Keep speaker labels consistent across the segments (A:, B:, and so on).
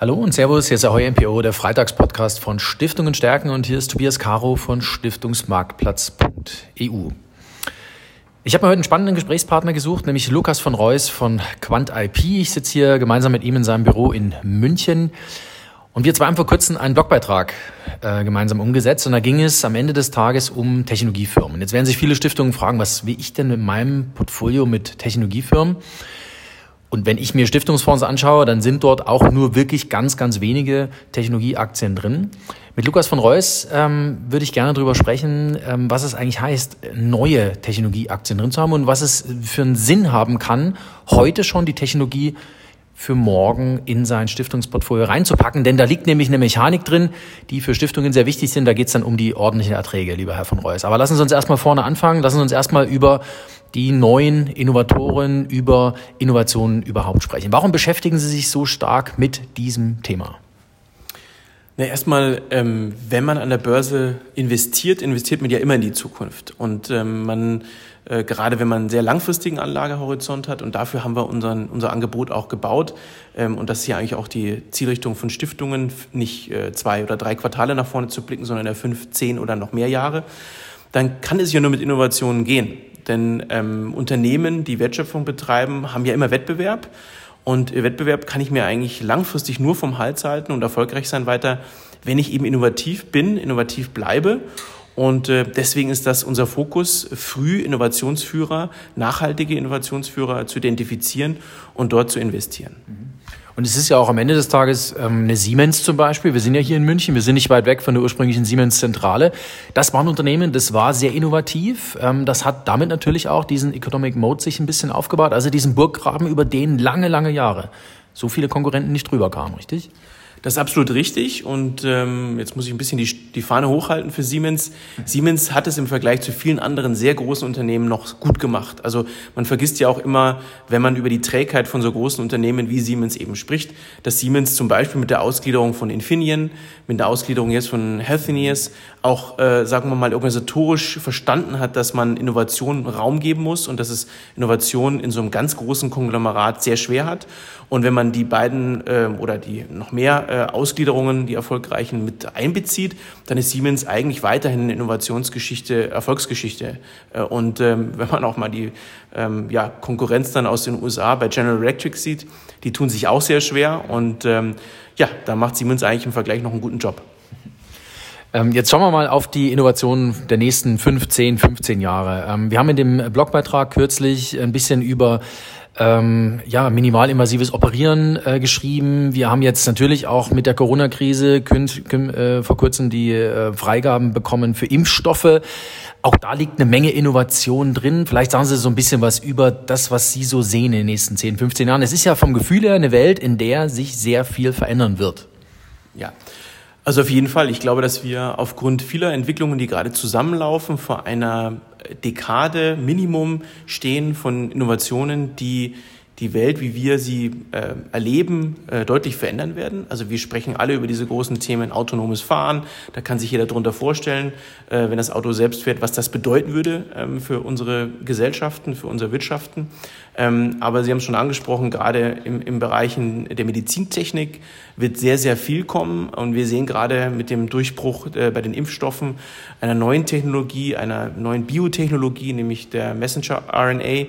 A: Hallo und Servus, hier ist Ahoy MPO, der Freitagspodcast von Stiftungen stärken und hier ist Tobias Caro von Stiftungsmarktplatz.eu. Ich habe mir heute einen spannenden Gesprächspartner gesucht, nämlich Lukas von Reus von Quant IP. Ich sitze hier gemeinsam mit ihm in seinem Büro in München. Und wir zwei haben vor kurzem einen Blogbeitrag äh, gemeinsam umgesetzt und da ging es am Ende des Tages um Technologiefirmen. Jetzt werden sich viele Stiftungen fragen, was will ich denn mit meinem Portfolio mit Technologiefirmen? Und wenn ich mir Stiftungsfonds anschaue, dann sind dort auch nur wirklich ganz, ganz wenige Technologieaktien drin. Mit Lukas von Reus ähm, würde ich gerne darüber sprechen, ähm, was es eigentlich heißt, neue Technologieaktien drin zu haben und was es für einen Sinn haben kann, heute schon die Technologie für morgen in sein Stiftungsportfolio reinzupacken. Denn da liegt nämlich eine Mechanik drin, die für Stiftungen sehr wichtig sind. Da geht es dann um die ordentlichen Erträge, lieber Herr von Reus. Aber lassen Sie uns erstmal vorne anfangen. Lassen Sie uns erstmal über die neuen Innovatoren, über Innovationen überhaupt sprechen. Warum beschäftigen Sie sich so stark mit diesem Thema?
B: Na, erstmal, ähm, wenn man an der Börse investiert, investiert man ja immer in die Zukunft. Und ähm, man äh, gerade wenn man einen sehr langfristigen Anlagehorizont hat. Und dafür haben wir unseren, unser Angebot auch gebaut. Ähm, und das ist ja eigentlich auch die Zielrichtung von Stiftungen, nicht äh, zwei oder drei Quartale nach vorne zu blicken, sondern fünf, zehn oder noch mehr Jahre. Dann kann es ja nur mit Innovationen gehen. Denn ähm, Unternehmen, die Wertschöpfung betreiben, haben ja immer Wettbewerb. Und Wettbewerb kann ich mir eigentlich langfristig nur vom Hals halten und erfolgreich sein weiter, wenn ich eben innovativ bin, innovativ bleibe und äh, deswegen ist das unser Fokus, früh Innovationsführer, nachhaltige Innovationsführer zu identifizieren und dort zu investieren.
A: Und es ist ja auch am Ende des Tages ähm, eine Siemens zum Beispiel. Wir sind ja hier in München, wir sind nicht weit weg von der ursprünglichen Siemens-Zentrale. Das war ein Unternehmen, das war sehr innovativ. Ähm, das hat damit natürlich auch diesen Economic Mode sich ein bisschen aufgebaut, also diesen Burggraben, über den lange, lange Jahre so viele Konkurrenten nicht drüber kamen, richtig?
B: Das ist absolut richtig und ähm, jetzt muss ich ein bisschen die, die Fahne hochhalten für Siemens. Siemens hat es im Vergleich zu vielen anderen sehr großen Unternehmen noch gut gemacht. Also man vergisst ja auch immer, wenn man über die Trägheit von so großen Unternehmen wie Siemens eben spricht, dass Siemens zum Beispiel mit der Ausgliederung von Infineon, mit der Ausgliederung jetzt von Healthineers auch, äh, sagen wir mal, organisatorisch verstanden hat, dass man Innovation Raum geben muss und dass es Innovation in so einem ganz großen Konglomerat sehr schwer hat. Und wenn man die beiden äh, oder die noch mehr äh, Ausgliederungen, die erfolgreichen, mit einbezieht, dann ist Siemens eigentlich weiterhin eine Innovationsgeschichte, Erfolgsgeschichte. Äh, und ähm, wenn man auch mal die ähm, Konkurrenz dann aus den USA bei General Electric sieht, die tun sich auch sehr schwer. Und ähm, ja, da macht Siemens eigentlich im Vergleich noch einen guten Job.
A: Jetzt schauen wir mal auf die Innovationen der nächsten 15, 15 Jahre. Wir haben in dem Blogbeitrag kürzlich ein bisschen über ähm, ja, minimalinvasives Operieren äh, geschrieben. Wir haben jetzt natürlich auch mit der Corona-Krise äh, vor kurzem die äh, Freigaben bekommen für Impfstoffe. Auch da liegt eine Menge Innovation drin. Vielleicht sagen Sie so ein bisschen was über das, was Sie so sehen in den nächsten 10, 15 Jahren. Es ist ja vom Gefühl her eine Welt, in der sich sehr viel verändern wird.
B: Ja. Also auf jeden Fall. Ich glaube, dass wir aufgrund vieler Entwicklungen, die gerade zusammenlaufen, vor einer Dekade Minimum stehen von Innovationen, die die Welt, wie wir sie äh, erleben, äh, deutlich verändern werden. Also wir sprechen alle über diese großen Themen autonomes Fahren. Da kann sich jeder darunter vorstellen, äh, wenn das Auto selbst fährt, was das bedeuten würde ähm, für unsere Gesellschaften, für unsere Wirtschaften. Ähm, aber Sie haben es schon angesprochen, gerade im, im Bereichen der Medizintechnik wird sehr, sehr viel kommen. Und wir sehen gerade mit dem Durchbruch äh, bei den Impfstoffen einer neuen Technologie, einer neuen Biotechnologie, nämlich der Messenger-RNA,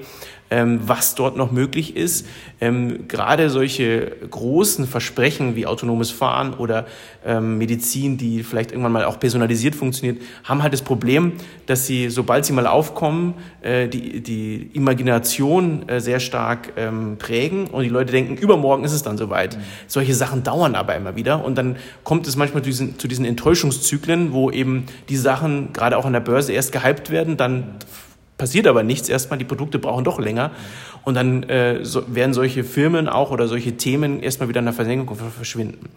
B: ähm, was dort noch möglich ist. Ähm, gerade solche großen Versprechen wie autonomes Fahren oder ähm, Medizin, die vielleicht irgendwann mal auch personalisiert funktioniert, haben halt das Problem, dass sie, sobald sie mal aufkommen, äh, die, die Imagination äh, sehr stark ähm, prägen und die Leute denken, übermorgen ist es dann soweit. Mhm. Solche Sachen dauern aber immer wieder und dann kommt es manchmal zu diesen, zu diesen Enttäuschungszyklen, wo eben die Sachen gerade auch an der Börse erst gehypt werden, dann passiert aber nichts erstmal, die Produkte brauchen doch länger. Und dann äh, so, werden solche Firmen auch oder solche Themen erstmal wieder in der Versenkung verschwinden.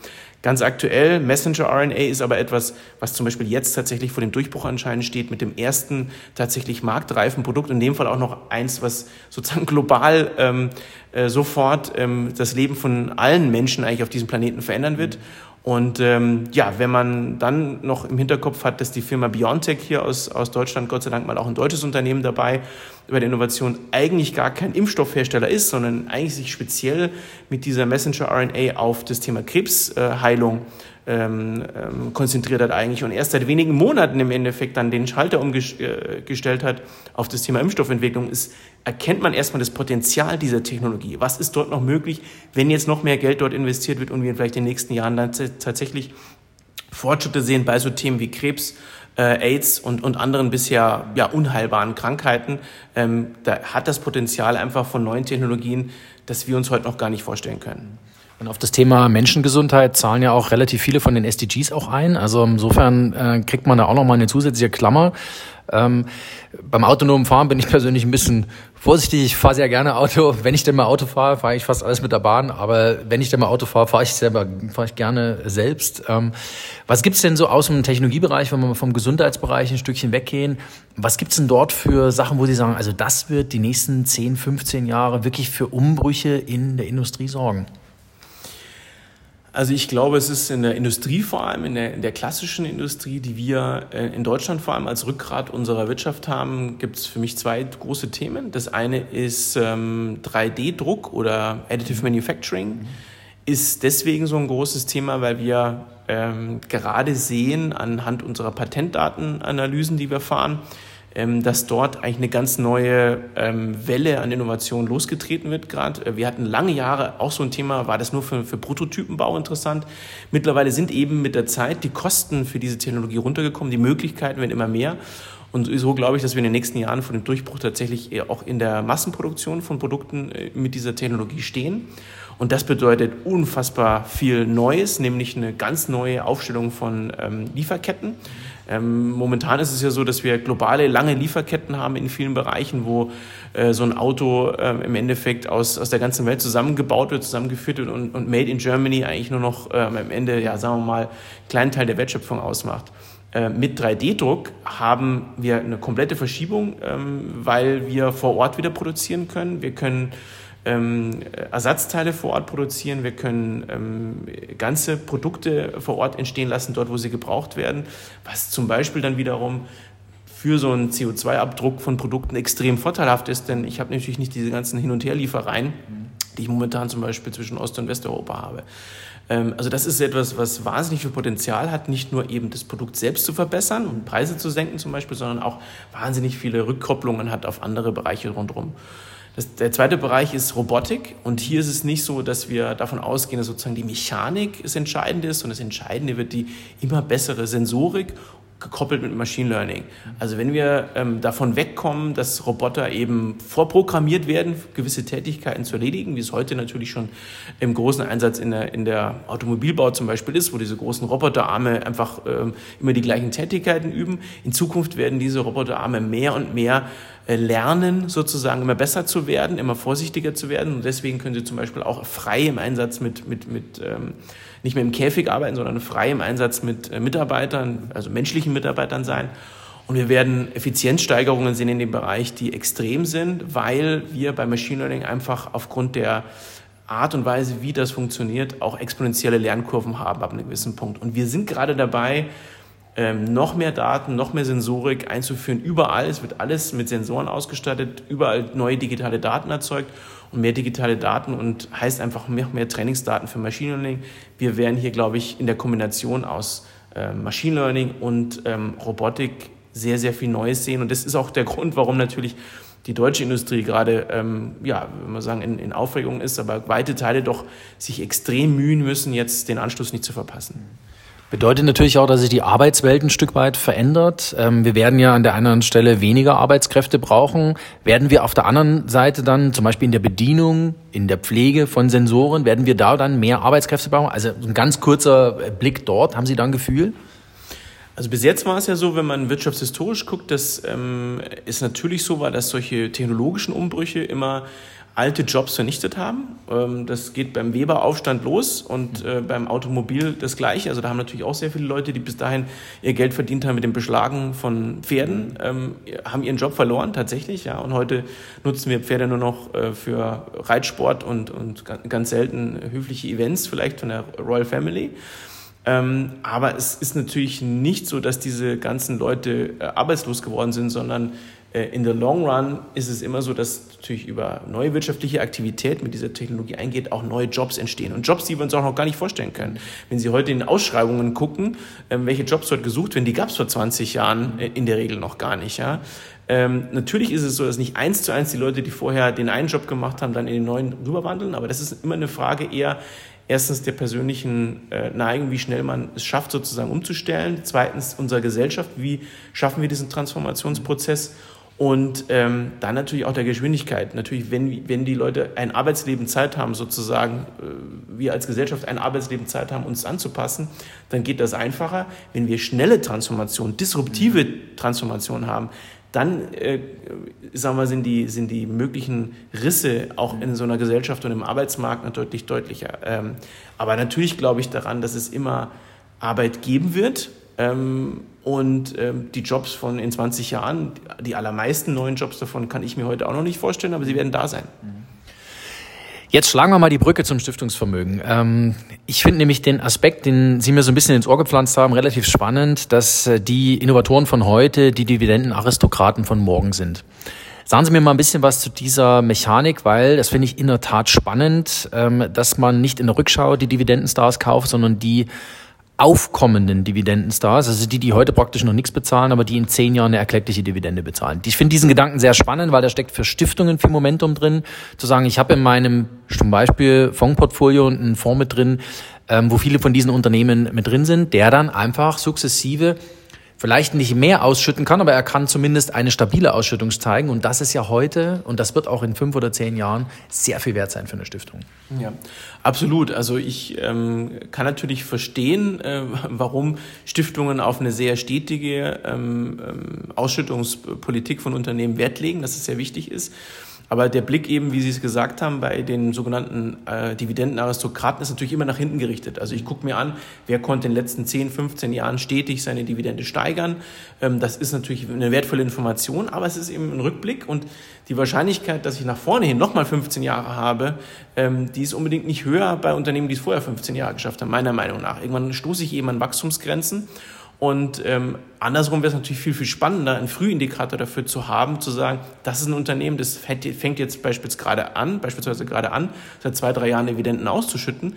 B: Ganz aktuell, Messenger-RNA ist aber etwas, was zum Beispiel jetzt tatsächlich vor dem Durchbruch anscheinend steht, mit dem ersten tatsächlich marktreifen Produkt, in dem Fall auch noch eins, was sozusagen global ähm, äh, sofort ähm, das Leben von allen Menschen eigentlich auf diesem Planeten verändern wird. Und ähm, ja, wenn man dann noch im Hinterkopf hat, dass die Firma BioNTech hier aus, aus Deutschland, Gott sei Dank mal auch ein deutsches Unternehmen dabei, über der Innovation eigentlich gar kein Impfstoffhersteller ist, sondern eigentlich sich speziell mit dieser Messenger-RNA auf das Thema Krebsheilung ähm, ähm, konzentriert hat eigentlich und erst seit wenigen Monaten im Endeffekt dann den Schalter umgestellt hat auf das Thema Impfstoffentwicklung, ist, erkennt man erstmal das Potenzial dieser Technologie. Was ist dort noch möglich, wenn jetzt noch mehr Geld dort investiert wird und wir vielleicht in den nächsten Jahren dann tatsächlich Fortschritte sehen bei so Themen wie Krebs, äh, AIDS und, und anderen bisher ja, unheilbaren Krankheiten. Ähm, da hat das Potenzial einfach von neuen Technologien, das wir uns heute noch gar nicht vorstellen können.
A: Und auf das Thema Menschengesundheit zahlen ja auch relativ viele von den SDGs auch ein. Also insofern äh, kriegt man da auch nochmal eine zusätzliche Klammer. Ähm, beim autonomen Fahren bin ich persönlich ein bisschen vorsichtig. Ich fahre sehr gerne Auto. Wenn ich denn mal Auto fahre, fahre ich fast alles mit der Bahn. Aber wenn ich denn mal Auto fahre, fahre ich selber, fahre ich gerne selbst. Ähm, was gibt's denn so aus dem Technologiebereich, wenn wir vom Gesundheitsbereich ein Stückchen weggehen? Was gibt's denn dort für Sachen, wo Sie sagen, also das wird die nächsten 10, 15 Jahre wirklich für Umbrüche in der Industrie sorgen?
B: Also ich glaube, es ist in der Industrie vor allem, in der, in der klassischen Industrie, die wir äh, in Deutschland vor allem als Rückgrat unserer Wirtschaft haben, gibt es für mich zwei große Themen. Das eine ist ähm, 3D-Druck oder Additive Manufacturing. Ist deswegen so ein großes Thema, weil wir ähm, gerade sehen anhand unserer Patentdatenanalysen, die wir fahren, dass dort eigentlich eine ganz neue ähm, Welle an Innovation losgetreten wird gerade. Äh, wir hatten lange Jahre auch so ein Thema, war das nur für, für Prototypenbau interessant. Mittlerweile sind eben mit der Zeit die Kosten für diese Technologie runtergekommen, die Möglichkeiten werden immer mehr. Und so glaube ich, dass wir in den nächsten Jahren vor dem Durchbruch tatsächlich auch in der Massenproduktion von Produkten äh, mit dieser Technologie stehen. Und das bedeutet unfassbar viel Neues, nämlich eine ganz neue Aufstellung von ähm, Lieferketten. Ähm, momentan ist es ja so, dass wir globale lange Lieferketten haben in vielen Bereichen, wo äh, so ein Auto äh, im Endeffekt aus, aus der ganzen Welt zusammengebaut wird, zusammengeführt wird und, und Made in Germany eigentlich nur noch äh, am Ende, ja, sagen wir mal, einen kleinen Teil der Wertschöpfung ausmacht. Äh, mit 3D-Druck haben wir eine komplette Verschiebung, ähm, weil wir vor Ort wieder produzieren können. Wir können ähm, Ersatzteile vor Ort produzieren, wir können ähm, ganze Produkte vor Ort entstehen lassen, dort wo sie gebraucht werden, was zum Beispiel dann wiederum für so einen CO2-Abdruck von Produkten extrem vorteilhaft ist, denn ich habe natürlich nicht diese ganzen Hin- und Herliefereien, die ich momentan zum Beispiel zwischen Ost- und Westeuropa habe. Ähm, also das ist etwas, was wahnsinnig viel Potenzial hat, nicht nur eben das Produkt selbst zu verbessern und Preise zu senken zum Beispiel, sondern auch wahnsinnig viele Rückkopplungen hat auf andere Bereiche rundherum. Das, der zweite Bereich ist Robotik. Und hier ist es nicht so, dass wir davon ausgehen, dass sozusagen die Mechanik das Entscheidende ist, sondern das Entscheidende wird die immer bessere Sensorik gekoppelt mit Machine Learning. Also wenn wir ähm, davon wegkommen, dass Roboter eben vorprogrammiert werden, gewisse Tätigkeiten zu erledigen, wie es heute natürlich schon im großen Einsatz in der, in der Automobilbau zum Beispiel ist, wo diese großen Roboterarme einfach ähm, immer die gleichen Tätigkeiten üben. In Zukunft werden diese Roboterarme mehr und mehr lernen, sozusagen immer besser zu werden, immer vorsichtiger zu werden. Und deswegen können sie zum Beispiel auch frei im Einsatz mit, mit, mit ähm, nicht mehr im Käfig arbeiten, sondern frei im Einsatz mit äh, Mitarbeitern, also menschlichen Mitarbeitern sein. Und wir werden Effizienzsteigerungen sehen in dem Bereich, die extrem sind, weil wir bei Machine Learning einfach aufgrund der Art und Weise, wie das funktioniert, auch exponentielle Lernkurven haben ab einem gewissen Punkt. Und wir sind gerade dabei, ähm, noch mehr Daten, noch mehr Sensorik einzuführen. Überall, es wird alles mit Sensoren ausgestattet, überall neue digitale Daten erzeugt und mehr digitale Daten und heißt einfach mehr, mehr Trainingsdaten für Machine Learning. Wir werden hier, glaube ich, in der Kombination aus äh, Machine Learning und ähm, Robotik sehr, sehr viel Neues sehen. Und das ist auch der Grund, warum natürlich die deutsche Industrie gerade, ähm, ja, wenn man sagen, in, in Aufregung ist, aber weite Teile doch sich extrem mühen müssen, jetzt den Anschluss nicht zu verpassen.
A: Bedeutet natürlich auch, dass sich die Arbeitswelt ein Stück weit verändert. Ähm, wir werden ja an der einen Stelle weniger Arbeitskräfte brauchen. Werden wir auf der anderen Seite dann, zum Beispiel in der Bedienung, in der Pflege von Sensoren, werden wir da dann mehr Arbeitskräfte brauchen? Also ein ganz kurzer Blick dort. Haben Sie da ein Gefühl?
B: Also bis jetzt war es ja so, wenn man wirtschaftshistorisch guckt, dass ähm, es natürlich so war, dass solche technologischen Umbrüche immer alte Jobs vernichtet haben. Ähm, das geht beim Weber-Aufstand los und äh, beim Automobil das Gleiche. Also da haben natürlich auch sehr viele Leute, die bis dahin ihr Geld verdient haben mit dem Beschlagen von Pferden, ähm, haben ihren Job verloren tatsächlich. Ja, und heute nutzen wir Pferde nur noch äh, für Reitsport und, und ganz selten höfliche Events vielleicht von der Royal Family. Ähm, aber es ist natürlich nicht so, dass diese ganzen Leute äh, arbeitslos geworden sind, sondern in the long run ist es immer so, dass natürlich über neue wirtschaftliche Aktivität mit dieser Technologie eingeht, auch neue Jobs entstehen. Und Jobs, die wir uns auch noch gar nicht vorstellen können. Wenn Sie heute in Ausschreibungen gucken, ähm, welche Jobs dort gesucht werden, die gab es vor 20 Jahren äh, in der Regel noch gar nicht. Ja? Ähm, natürlich ist es so, dass nicht eins zu eins die Leute, die vorher den einen Job gemacht haben, dann in den neuen rüberwandeln, aber das ist immer eine Frage eher, erstens der persönlichen äh, Neigung, wie schnell man es schafft, sozusagen umzustellen. Zweitens unserer Gesellschaft, wie schaffen wir diesen Transformationsprozess? Und ähm, dann natürlich auch der Geschwindigkeit. Natürlich, wenn, wenn die Leute ein Arbeitsleben Zeit haben, sozusagen, äh, wir als Gesellschaft ein Arbeitsleben Zeit haben, uns anzupassen, dann geht das einfacher. Wenn wir schnelle Transformation, disruptive Transformation haben, dann äh, sagen wir, sind, die, sind die möglichen Risse auch in so einer Gesellschaft und im Arbeitsmarkt deutlich deutlicher. Ähm, aber natürlich glaube ich daran, dass es immer Arbeit geben wird. Ähm, und ähm, die Jobs von in 20 Jahren, die allermeisten neuen Jobs davon kann ich mir heute auch noch nicht vorstellen, aber sie werden da sein. Mhm.
A: Jetzt schlagen wir mal die Brücke zum Stiftungsvermögen. Ähm, ich finde nämlich den Aspekt, den Sie mir so ein bisschen ins Ohr gepflanzt haben, relativ spannend, dass äh, die Innovatoren von heute die Dividendenaristokraten von morgen sind. Sagen Sie mir mal ein bisschen was zu dieser Mechanik, weil das finde ich in der Tat spannend, ähm, dass man nicht in der Rückschau die Dividendenstars kauft, sondern die aufkommenden Dividendenstars, also die, die heute praktisch noch nichts bezahlen, aber die in zehn Jahren eine erkleckliche Dividende bezahlen. Ich finde diesen Gedanken sehr spannend, weil da steckt für Stiftungen viel Momentum drin, zu sagen, ich habe in meinem zum Beispiel Fondsportfolio einen Fonds mit drin, ähm, wo viele von diesen Unternehmen mit drin sind, der dann einfach sukzessive vielleicht nicht mehr ausschütten kann, aber er kann zumindest eine stabile Ausschüttung zeigen. Und das ist ja heute, und das wird auch in fünf oder zehn Jahren sehr viel wert sein für eine Stiftung.
B: Ja, absolut. Also ich ähm, kann natürlich verstehen, äh, warum Stiftungen auf eine sehr stetige ähm, ähm Ausschüttungspolitik von Unternehmen Wert legen, dass es sehr wichtig ist. Aber der Blick eben, wie Sie es gesagt haben, bei den sogenannten äh, Dividendenaristokraten ist natürlich immer nach hinten gerichtet. Also ich gucke mir an, wer konnte in den letzten 10, 15 Jahren stetig seine Dividende steigern. Ähm, das ist natürlich eine wertvolle Information, aber es ist eben ein Rückblick und die Wahrscheinlichkeit, dass ich nach vorne hin nochmal 15 Jahre habe, ähm, die ist unbedingt nicht höher bei Unternehmen, die es vorher 15 Jahre geschafft haben, meiner Meinung nach. Irgendwann stoße ich eben an Wachstumsgrenzen und ähm, andersrum wäre es natürlich viel, viel spannender, einen Frühindikator dafür zu haben, zu sagen, das ist ein Unternehmen, das fängt jetzt beispielsweise gerade an, beispielsweise gerade an, seit zwei, drei Jahren Dividenden auszuschütten,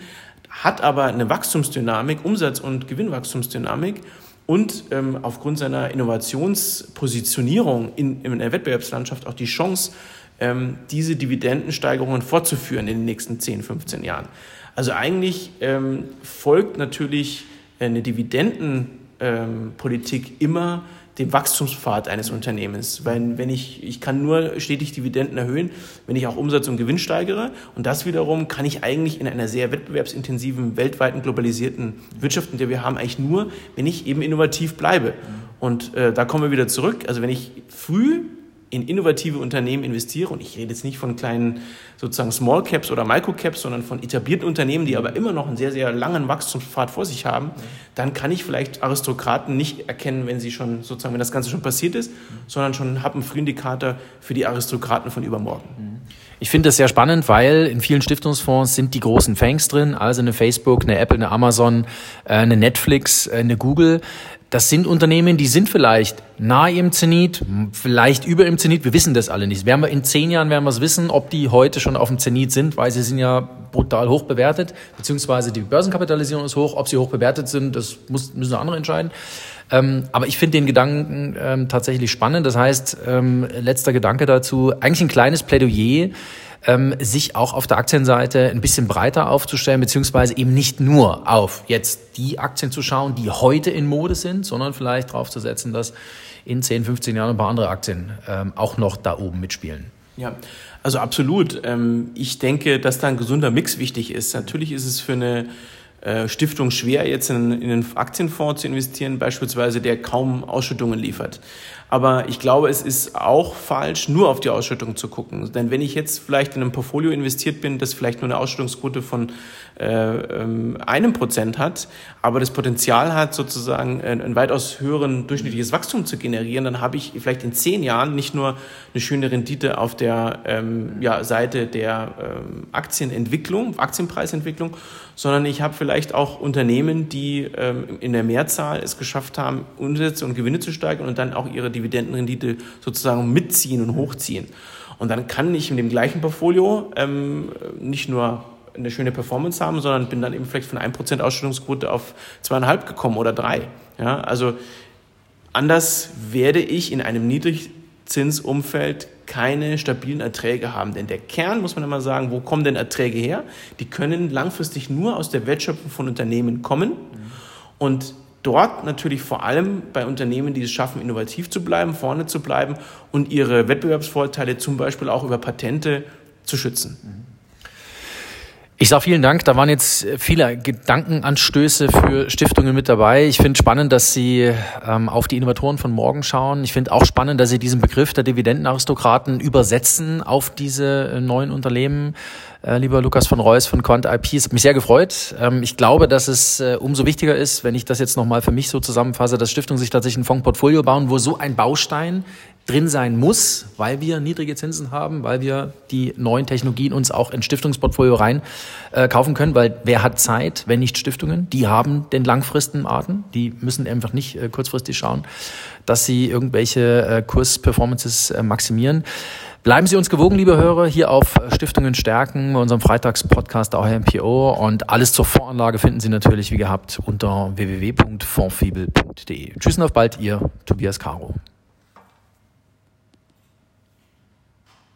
B: hat aber eine Wachstumsdynamik, Umsatz- und Gewinnwachstumsdynamik und ähm, aufgrund seiner Innovationspositionierung in, in der Wettbewerbslandschaft auch die Chance, ähm, diese Dividendensteigerungen fortzuführen in den nächsten 10, 15 Jahren. Also eigentlich ähm, folgt natürlich eine Dividenden ähm, Politik immer dem Wachstumspfad eines Unternehmens. Weil wenn ich, ich kann nur stetig Dividenden erhöhen, wenn ich auch Umsatz und Gewinn steigere. Und das wiederum kann ich eigentlich in einer sehr wettbewerbsintensiven, weltweiten, globalisierten Wirtschaft, in der wir haben, eigentlich nur, wenn ich eben innovativ bleibe. Und äh, da kommen wir wieder zurück. Also wenn ich früh in innovative Unternehmen investiere, und ich rede jetzt nicht von kleinen sozusagen Small Caps oder Micro Caps, sondern von etablierten Unternehmen, die aber immer noch einen sehr, sehr langen Wachstumspfad vor sich haben, dann kann ich vielleicht Aristokraten nicht erkennen, wenn sie schon sozusagen, wenn das Ganze schon passiert ist, sondern schon habe einen Frühindikator für die Aristokraten von übermorgen.
A: Ich finde das sehr spannend, weil in vielen Stiftungsfonds sind die großen Fangs drin, also eine Facebook, eine Apple, eine Amazon, äh, eine Netflix, äh, eine Google. Das sind Unternehmen, die sind vielleicht nahe im Zenit, vielleicht über im Zenit. Wir wissen das alle nicht. Werden wir in zehn Jahren werden wir es wissen, ob die heute schon auf dem Zenit sind, weil sie sind ja brutal hoch bewertet, beziehungsweise die Börsenkapitalisierung ist hoch. Ob sie hoch bewertet sind, das muss, müssen andere entscheiden. Ähm, aber ich finde den Gedanken ähm, tatsächlich spannend. Das heißt, ähm, letzter Gedanke dazu, eigentlich ein kleines Plädoyer ähm, sich auch auf der Aktienseite ein bisschen breiter aufzustellen, beziehungsweise eben nicht nur auf jetzt die Aktien zu schauen, die heute in Mode sind, sondern vielleicht darauf zu setzen, dass in 10, 15 Jahren ein paar andere Aktien ähm, auch noch da oben mitspielen.
B: Ja, also absolut. Ähm, ich denke, dass da ein gesunder Mix wichtig ist. Natürlich ist es für eine äh, Stiftung schwer, jetzt in, in einen Aktienfonds zu investieren, beispielsweise, der kaum Ausschüttungen liefert. Aber ich glaube, es ist auch falsch, nur auf die Ausschüttung zu gucken. Denn wenn ich jetzt vielleicht in einem Portfolio investiert bin, das vielleicht nur eine Ausschüttungsquote von äh, ähm, einem Prozent hat, aber das Potenzial hat, sozusagen ein, ein weitaus höheren durchschnittliches Wachstum zu generieren, dann habe ich vielleicht in zehn Jahren nicht nur eine schöne Rendite auf der ähm, ja, Seite der ähm, Aktienentwicklung, Aktienpreisentwicklung, sondern ich habe vielleicht auch Unternehmen, die ähm, in der Mehrzahl es geschafft haben, Umsätze und Gewinne zu steigern und dann auch ihre Dividendenrendite sozusagen mitziehen und hochziehen. Und dann kann ich in dem gleichen Portfolio ähm, nicht nur eine schöne Performance haben, sondern bin dann eben vielleicht von 1% Ausstellungsquote auf zweieinhalb gekommen oder drei. Ja, also anders werde ich in einem Niedrigzinsumfeld keine stabilen Erträge haben. Denn der Kern, muss man immer sagen, wo kommen denn Erträge her? Die können langfristig nur aus der Wertschöpfung von Unternehmen kommen. Und dort natürlich vor allem bei Unternehmen, die es schaffen, innovativ zu bleiben, vorne zu bleiben und ihre Wettbewerbsvorteile zum Beispiel auch über Patente zu schützen.
A: Ich sage vielen Dank. Da waren jetzt viele Gedankenanstöße für Stiftungen mit dabei. Ich finde spannend, dass Sie ähm, auf die Innovatoren von morgen schauen. Ich finde auch spannend, dass Sie diesen Begriff der Dividendenaristokraten übersetzen auf diese äh, neuen Unternehmen. Äh, lieber Lukas von Reus von Quant IP, es hat mich sehr gefreut. Ähm, ich glaube, dass es äh, umso wichtiger ist, wenn ich das jetzt nochmal für mich so zusammenfasse, dass Stiftungen sich tatsächlich ein Fondsportfolio bauen, wo so ein Baustein drin sein muss, weil wir niedrige Zinsen haben, weil wir die neuen Technologien uns auch in Stiftungsportfolio rein äh, kaufen können, weil wer hat Zeit, wenn nicht Stiftungen? Die haben den langfristigen Arten, die müssen einfach nicht kurzfristig schauen, dass sie irgendwelche Kursperformances maximieren. Bleiben Sie uns gewogen, liebe Hörer, hier auf Stiftungen stärken, bei unserem Freitagspodcast auch MPO und alles zur Voranlage finden Sie natürlich wie gehabt unter www.fondfibel.de. Tschüss und auf bald, Ihr Tobias Caro.